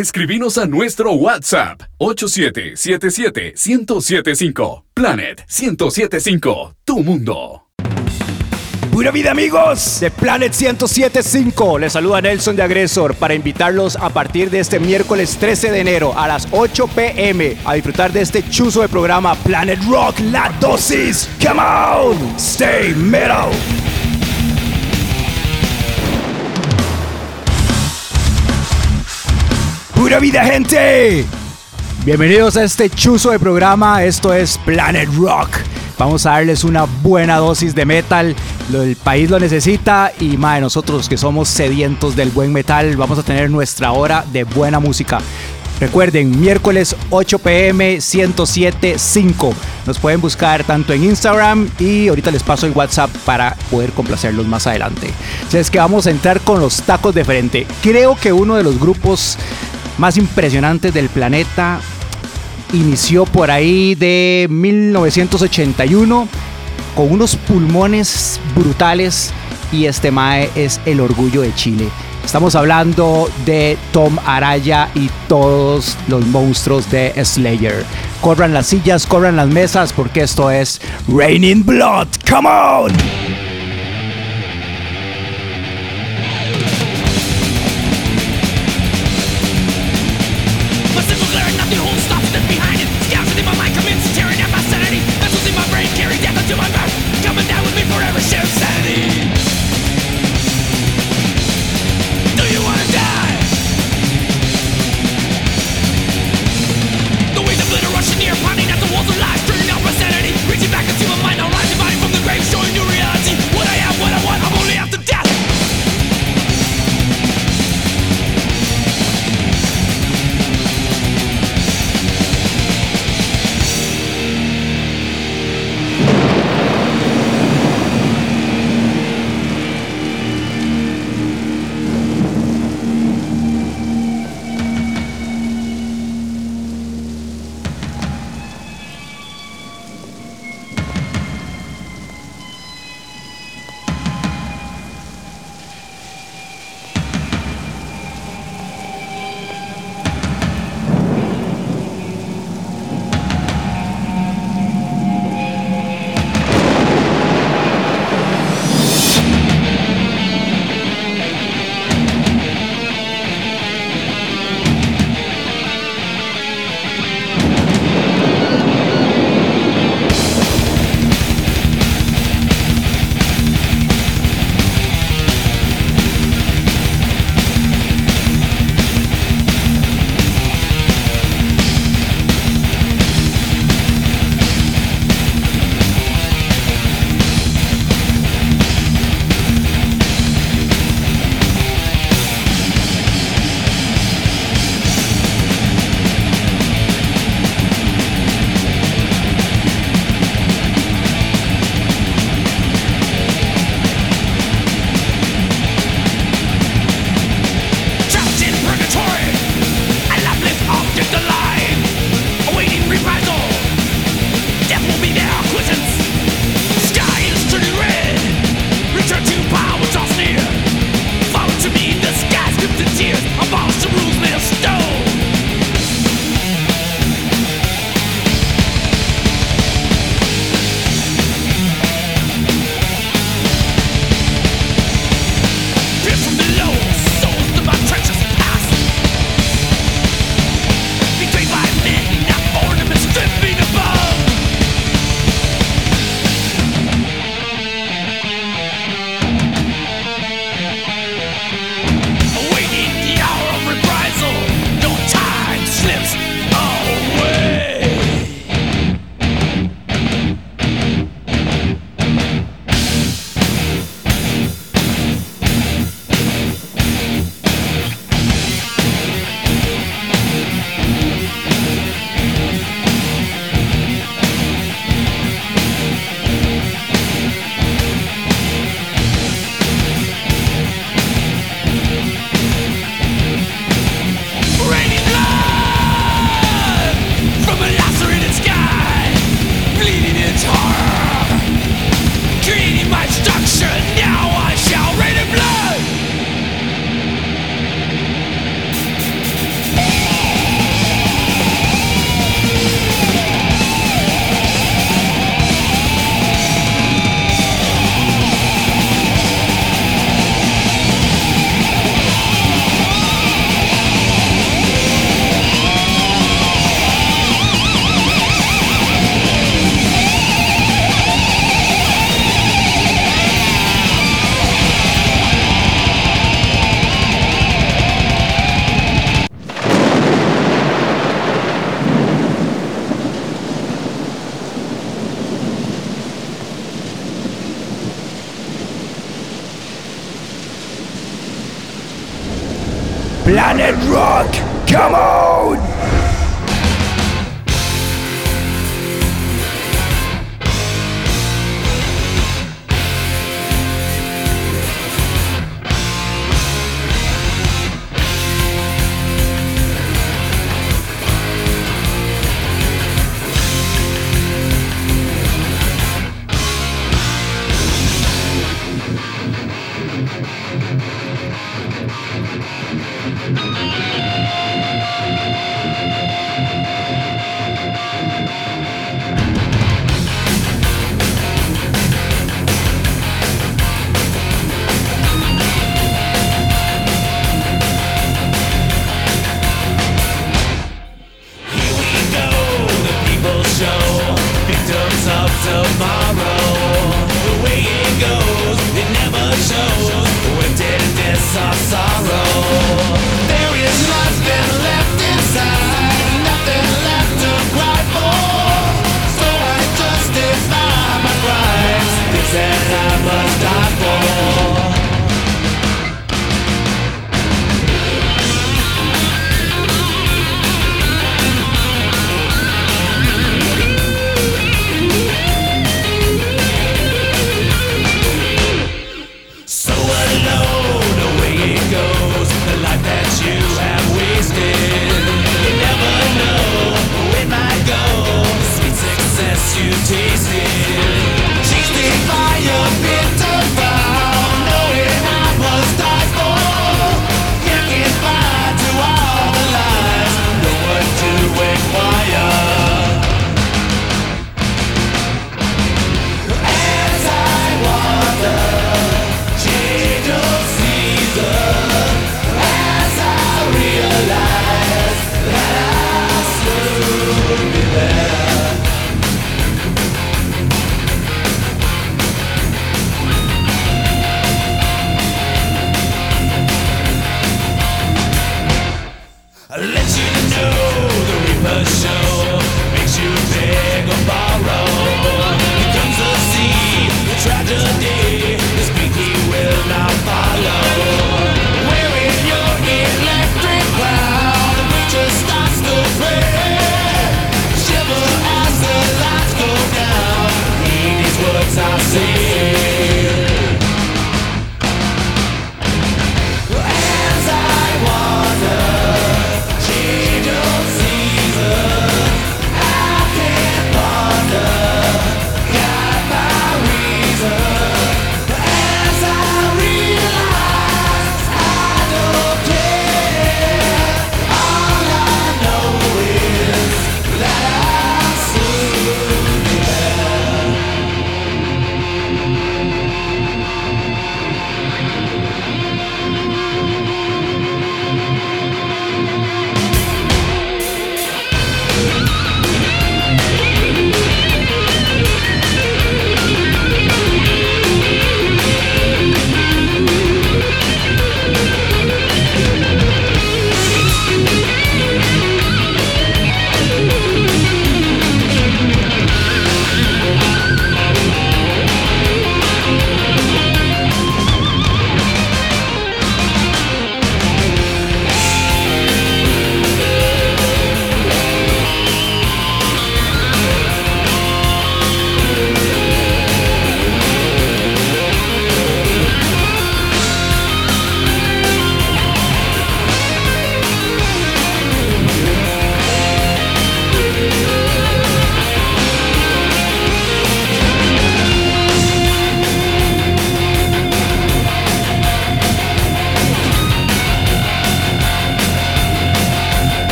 Escribinos a nuestro WhatsApp 8777-1075. Planet 1075, tu mundo. Pura vida amigos de Planet 1075. Les saluda Nelson de Agresor para invitarlos a partir de este miércoles 13 de enero a las 8 pm a disfrutar de este chuzo de programa Planet Rock La Dosis. Come on, stay metal. Pura vida gente. Bienvenidos a este chuzo de programa. Esto es Planet Rock. Vamos a darles una buena dosis de metal. El país lo necesita y más de nosotros que somos sedientos del buen metal, vamos a tener nuestra hora de buena música. Recuerden, miércoles 8 pm 107.5. Nos pueden buscar tanto en Instagram y ahorita les paso el WhatsApp para poder complacerlos más adelante. es que vamos a entrar con los tacos de frente. Creo que uno de los grupos más impresionantes del planeta inició por ahí de 1981 con unos pulmones brutales y este Mae es el orgullo de Chile. Estamos hablando de Tom Araya y todos los monstruos de Slayer. Corran las sillas, corran las mesas porque esto es Raining Blood. Come on!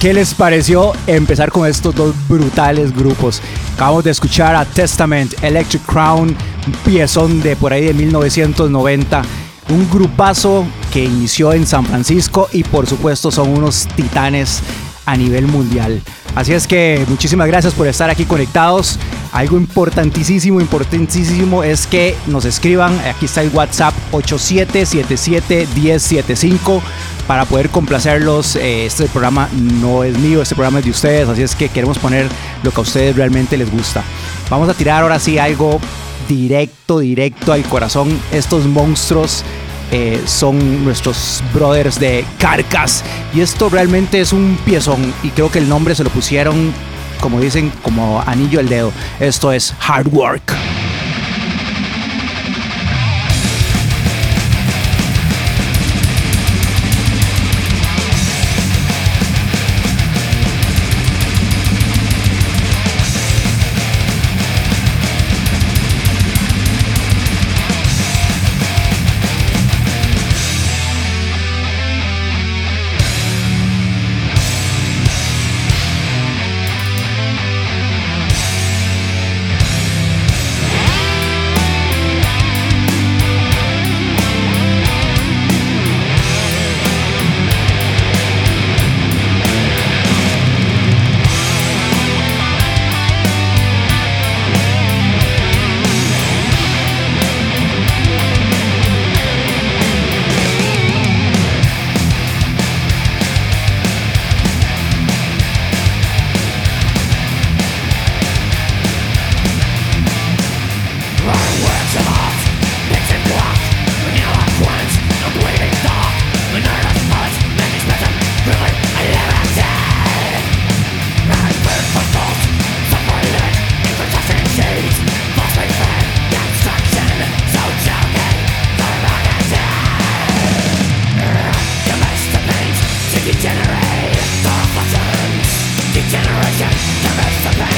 ¿Qué les pareció empezar con estos dos brutales grupos? Acabamos de escuchar a Testament, Electric Crown, piezón de por ahí de 1990. Un grupazo que inició en San Francisco y por supuesto son unos titanes a nivel mundial. Así es que muchísimas gracias por estar aquí conectados. Algo importantísimo, importantísimo es que nos escriban. Aquí está el WhatsApp 87771075 para poder complacerlos. Eh, este programa no es mío, este programa es de ustedes. Así es que queremos poner lo que a ustedes realmente les gusta. Vamos a tirar ahora sí algo directo, directo al corazón. Estos monstruos eh, son nuestros brothers de Carcas. Y esto realmente es un piezón. Y creo que el nombre se lo pusieron, como dicen, como anillo al dedo. Esto es Hard Work. It's the.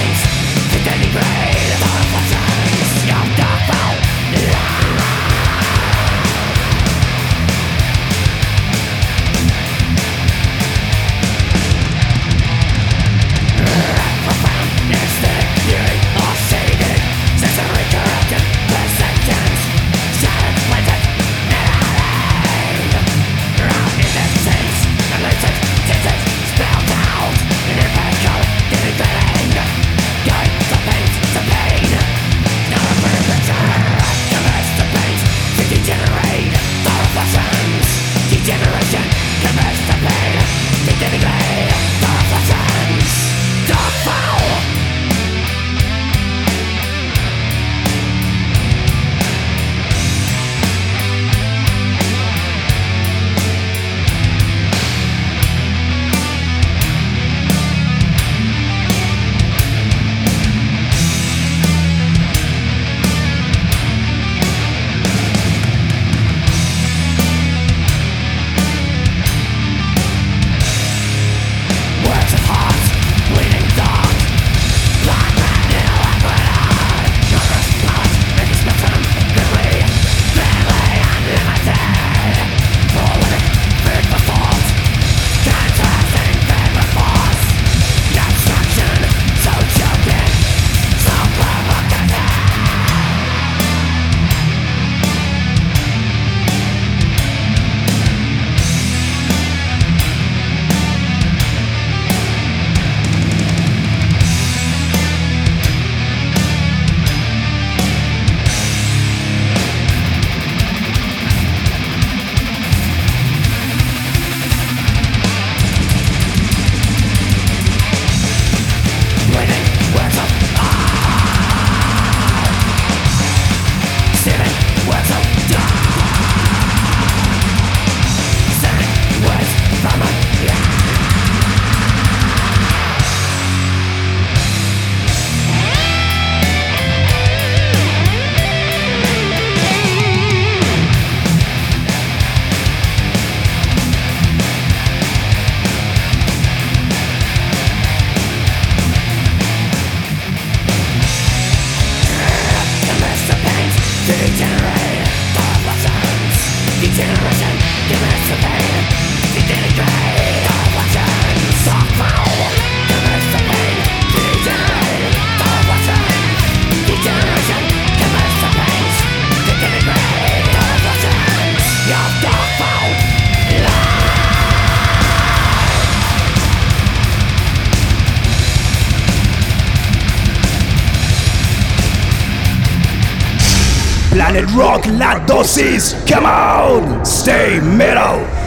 Planet Rock, la dosis. Come on, stay metal.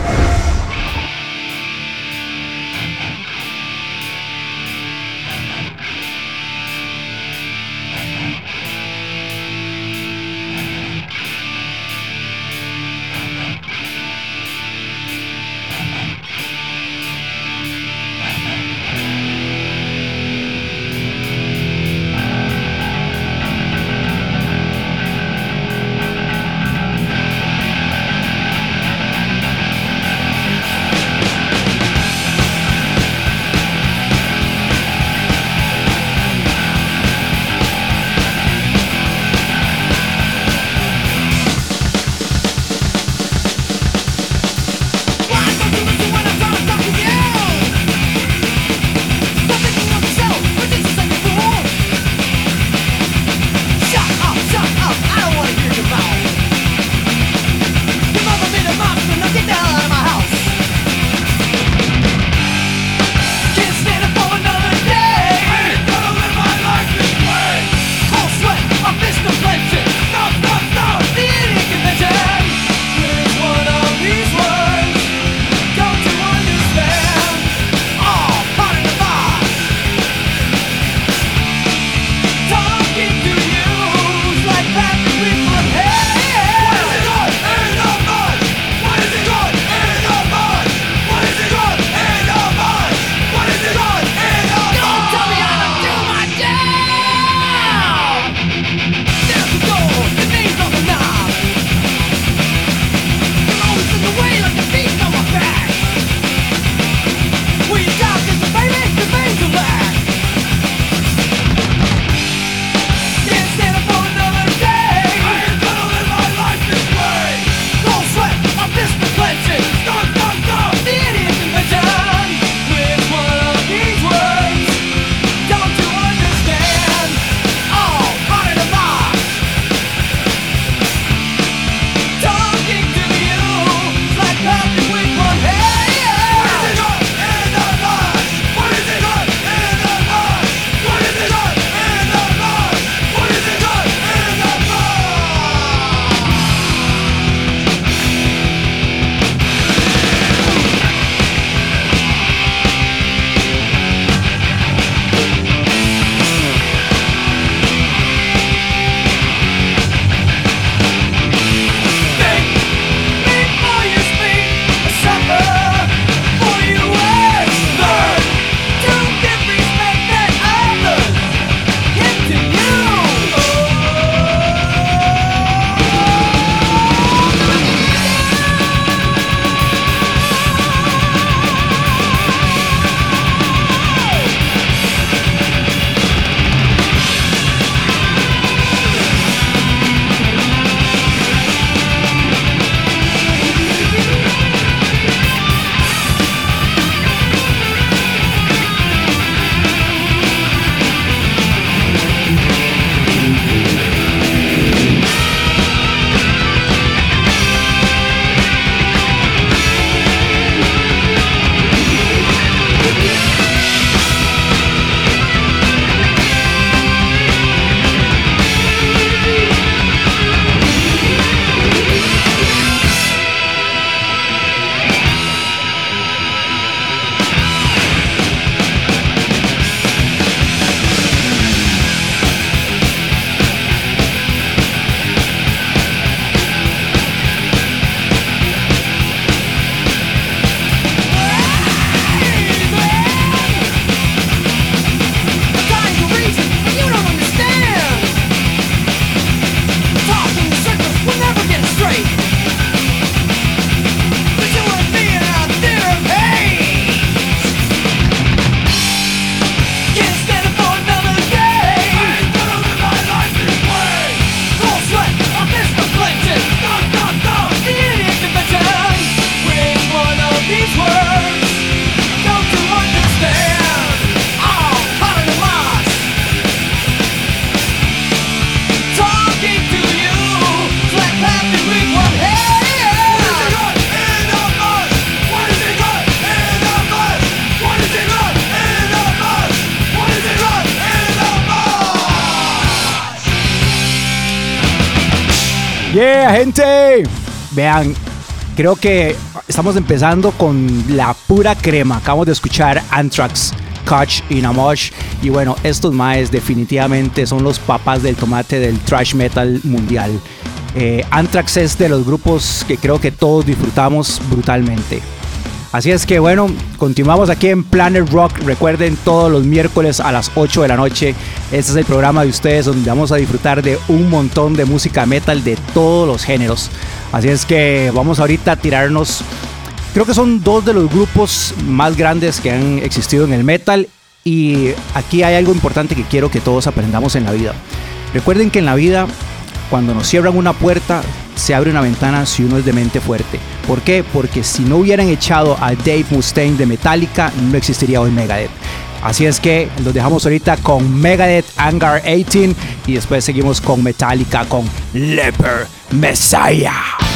Gente. Vean, creo que estamos empezando con la pura crema. Acabamos de escuchar Anthrax, Koch y Namosh. Y bueno, estos maes definitivamente son los papas del tomate del thrash metal mundial. Eh, Anthrax es de los grupos que creo que todos disfrutamos brutalmente. Así es que bueno, continuamos aquí en Planet Rock. Recuerden todos los miércoles a las 8 de la noche. Este es el programa de ustedes donde vamos a disfrutar de un montón de música metal de todos los géneros. Así es que vamos ahorita a tirarnos. Creo que son dos de los grupos más grandes que han existido en el metal. Y aquí hay algo importante que quiero que todos aprendamos en la vida. Recuerden que en la vida, cuando nos cierran una puerta, se abre una ventana si uno es de mente fuerte. ¿Por qué? Porque si no hubieran echado a Dave Mustaine de Metallica, no existiría hoy Megadeth. Así es que los dejamos ahorita con Megadeth Angar 18 y después seguimos con Metallica con Leper Messiah.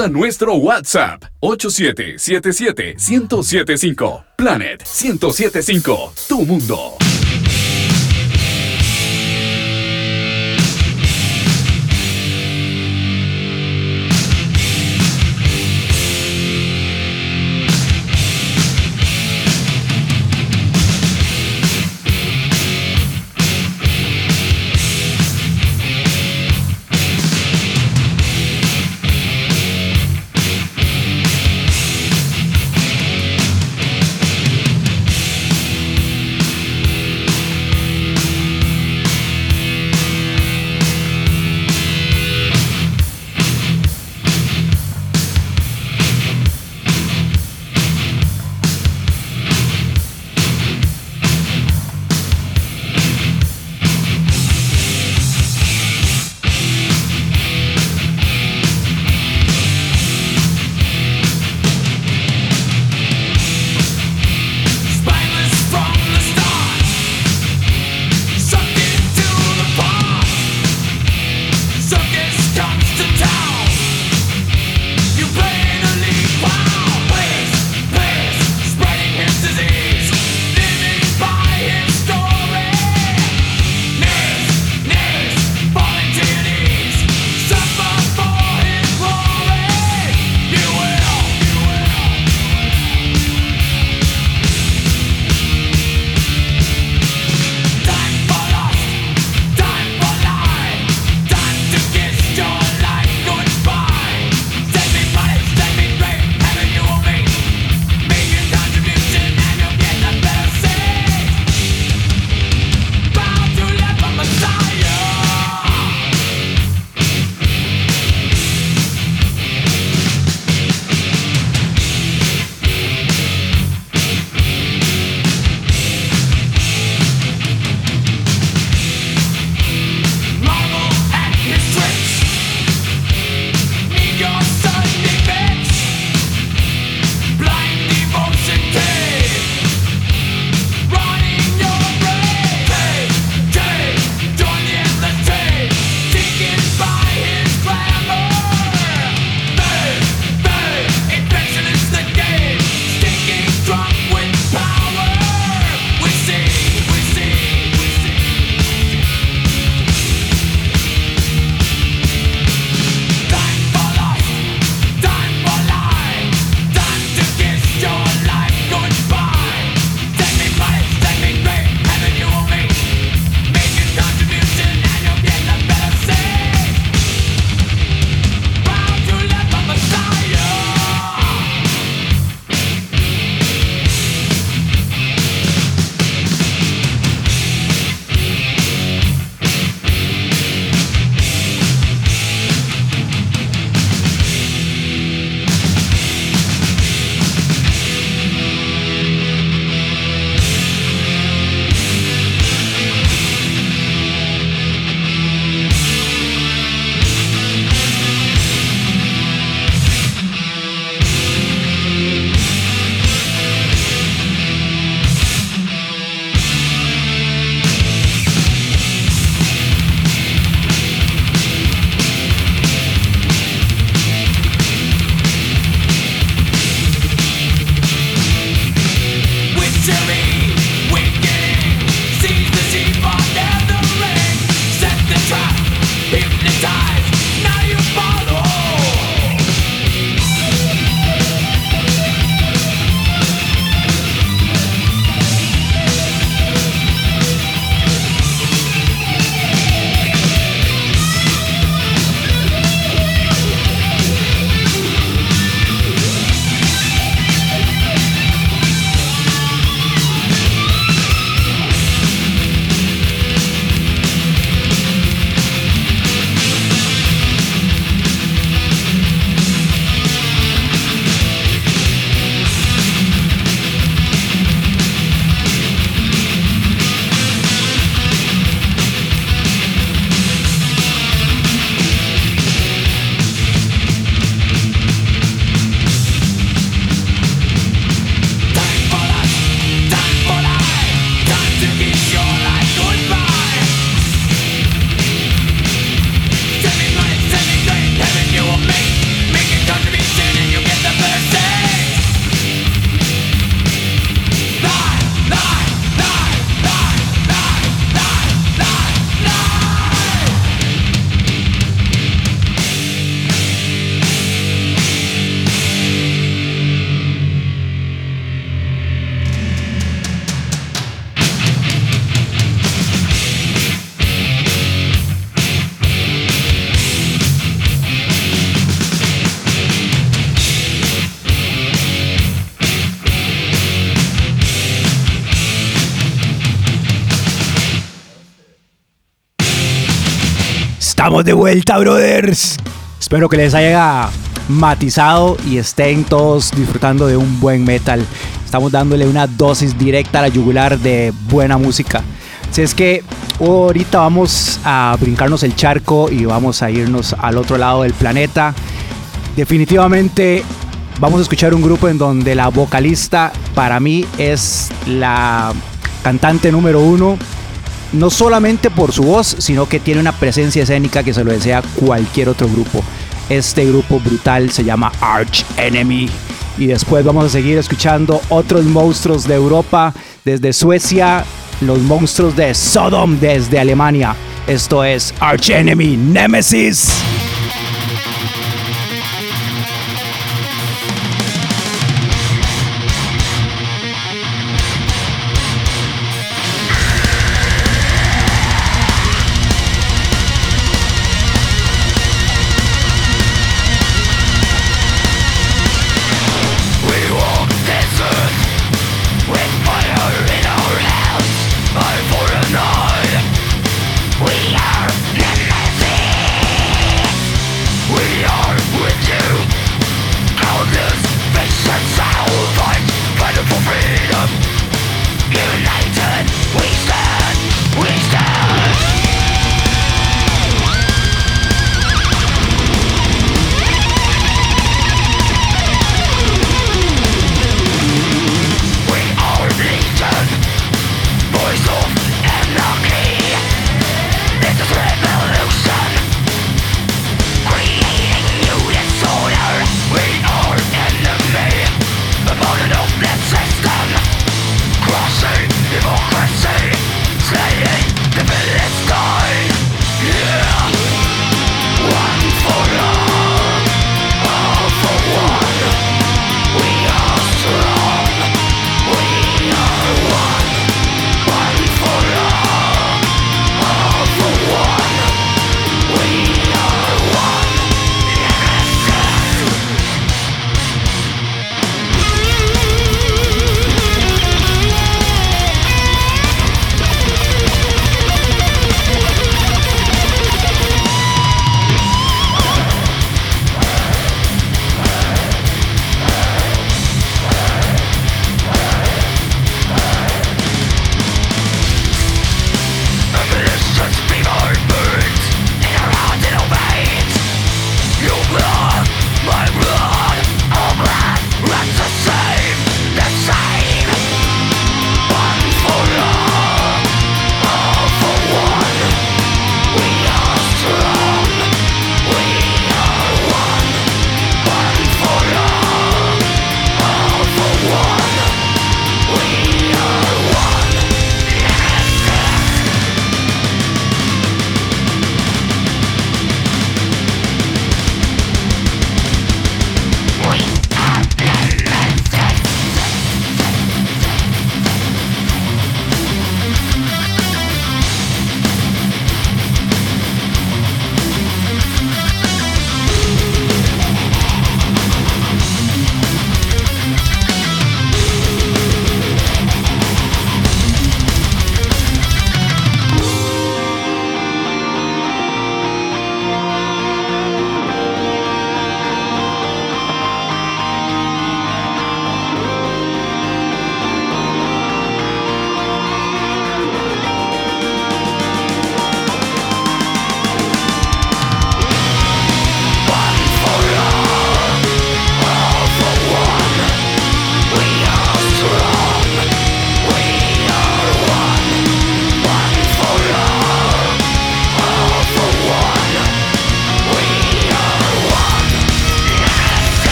A nuestro WhatsApp 8777-1075. Planet 1075, tu mundo. De vuelta, brothers. Espero que les haya matizado y estén todos disfrutando de un buen metal. Estamos dándole una dosis directa a la yugular de buena música. Si es que ahorita vamos a brincarnos el charco y vamos a irnos al otro lado del planeta. Definitivamente vamos a escuchar un grupo en donde la vocalista para mí es la cantante número uno no solamente por su voz, sino que tiene una presencia escénica que se lo desea cualquier otro grupo. Este grupo brutal se llama Arch Enemy. Y después vamos a seguir escuchando otros monstruos de Europa, desde Suecia, los monstruos de Sodom desde Alemania. Esto es Arch Enemy Nemesis.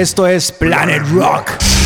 Esto es Planet Rock.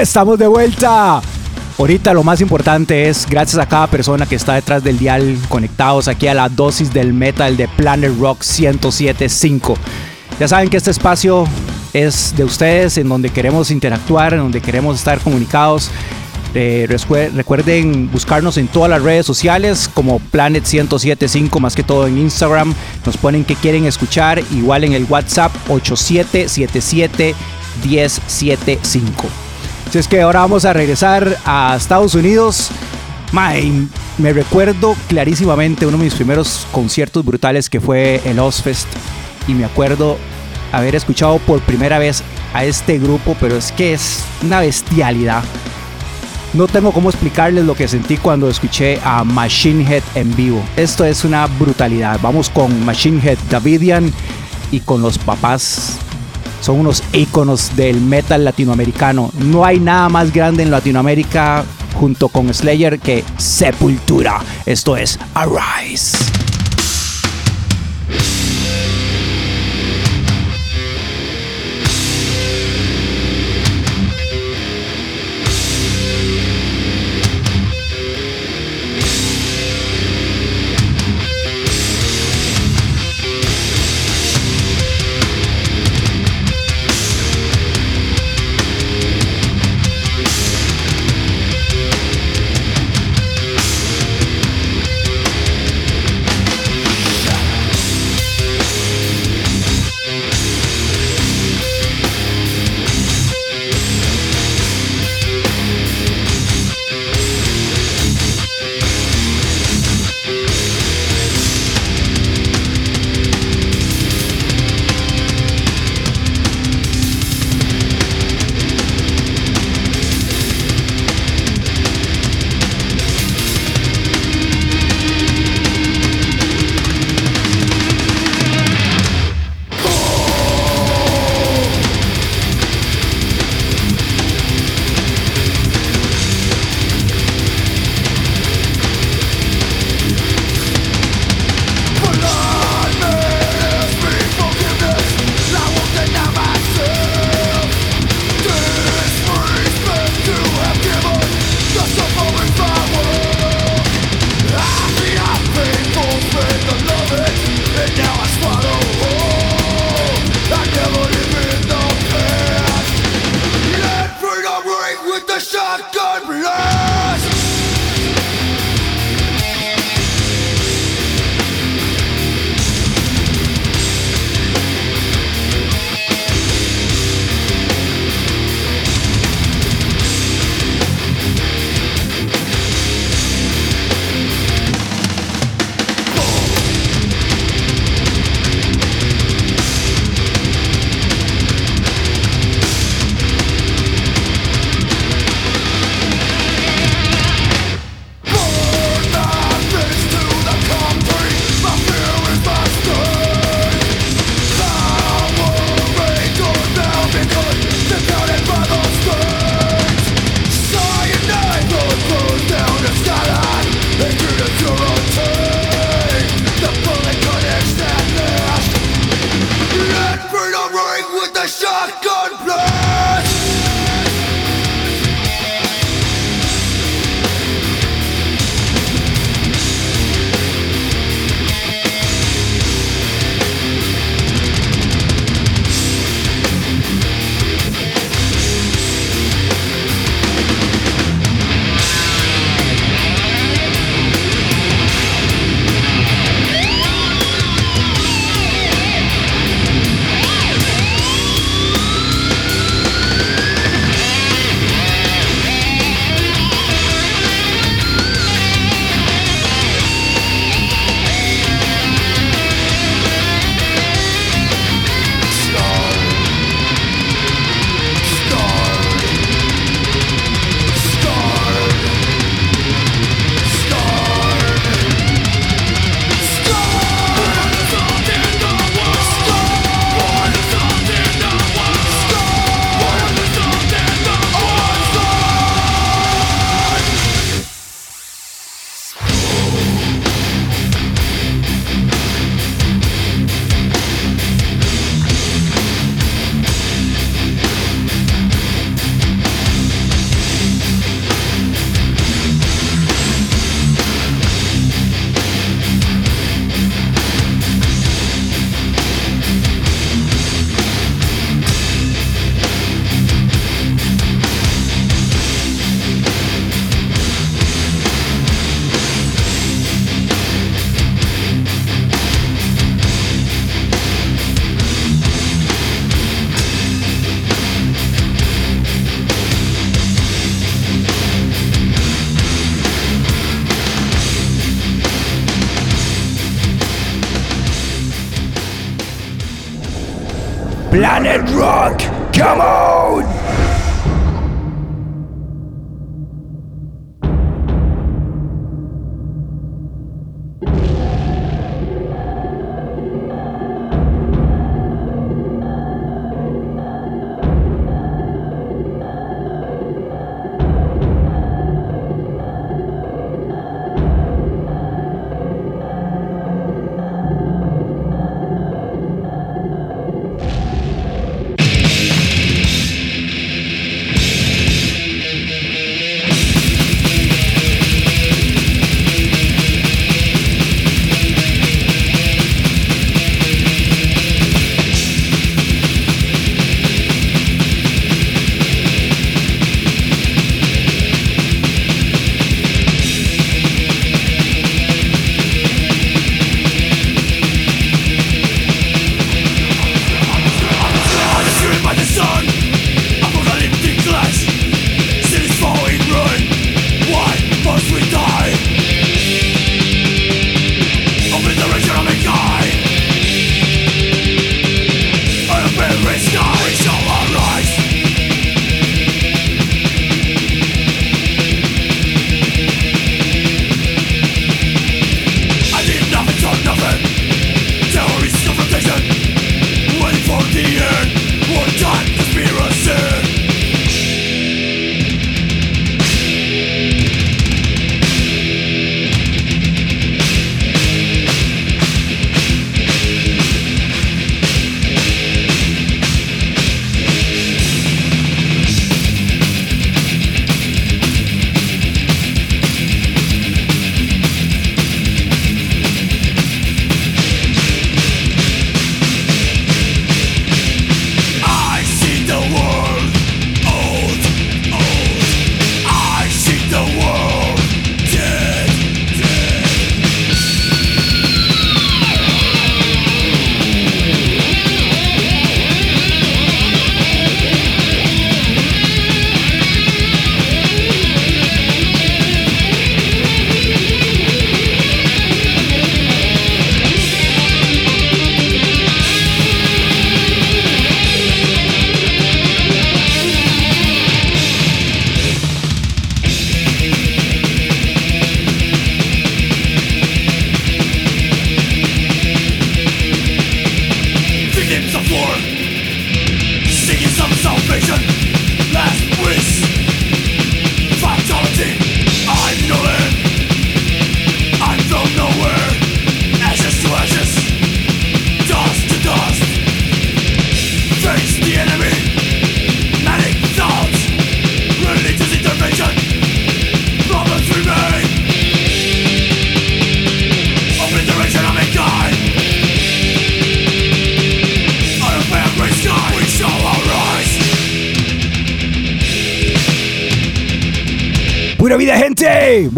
Estamos de vuelta. Ahorita lo más importante es, gracias a cada persona que está detrás del dial, conectados aquí a la dosis del metal de Planet Rock 1075. Ya saben que este espacio es de ustedes, en donde queremos interactuar, en donde queremos estar comunicados. Eh, recuerden buscarnos en todas las redes sociales como Planet 1075, más que todo en Instagram. Nos ponen que quieren escuchar, igual en el WhatsApp 8777 1075. Así es que ahora vamos a regresar a Estados Unidos. me recuerdo clarísimamente uno de mis primeros conciertos brutales que fue el Ozfest. Y me acuerdo haber escuchado por primera vez a este grupo, pero es que es una bestialidad. No tengo cómo explicarles lo que sentí cuando escuché a Machine Head en vivo. Esto es una brutalidad. Vamos con Machine Head Davidian y con los papás. Son unos iconos del metal latinoamericano. No hay nada más grande en Latinoamérica junto con Slayer que Sepultura. Esto es Arise.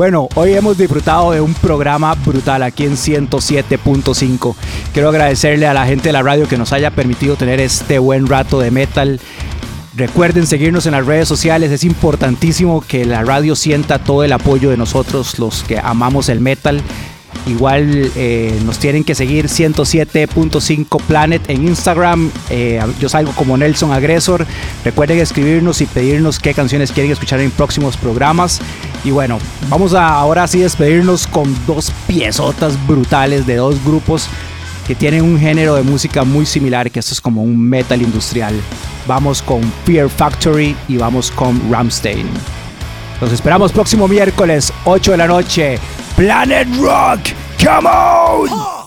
Bueno, hoy hemos disfrutado de un programa brutal aquí en 107.5. Quiero agradecerle a la gente de la radio que nos haya permitido tener este buen rato de metal. Recuerden seguirnos en las redes sociales, es importantísimo que la radio sienta todo el apoyo de nosotros, los que amamos el metal. Igual eh, nos tienen que seguir 107.5 Planet en Instagram. Eh, yo salgo como Nelson Agresor. Recuerden escribirnos y pedirnos qué canciones quieren escuchar en próximos programas. Y bueno, vamos a ahora sí despedirnos con dos piezotas brutales de dos grupos que tienen un género de música muy similar, que esto es como un metal industrial. Vamos con Fear Factory y vamos con Ramstein. Los esperamos próximo miércoles, 8 de la noche. Planet Rock, come on!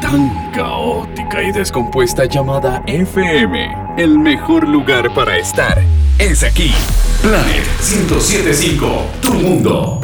Tan caótica y descompuesta llamada FM, el mejor lugar para estar es aquí. Planet 1075, tu mundo.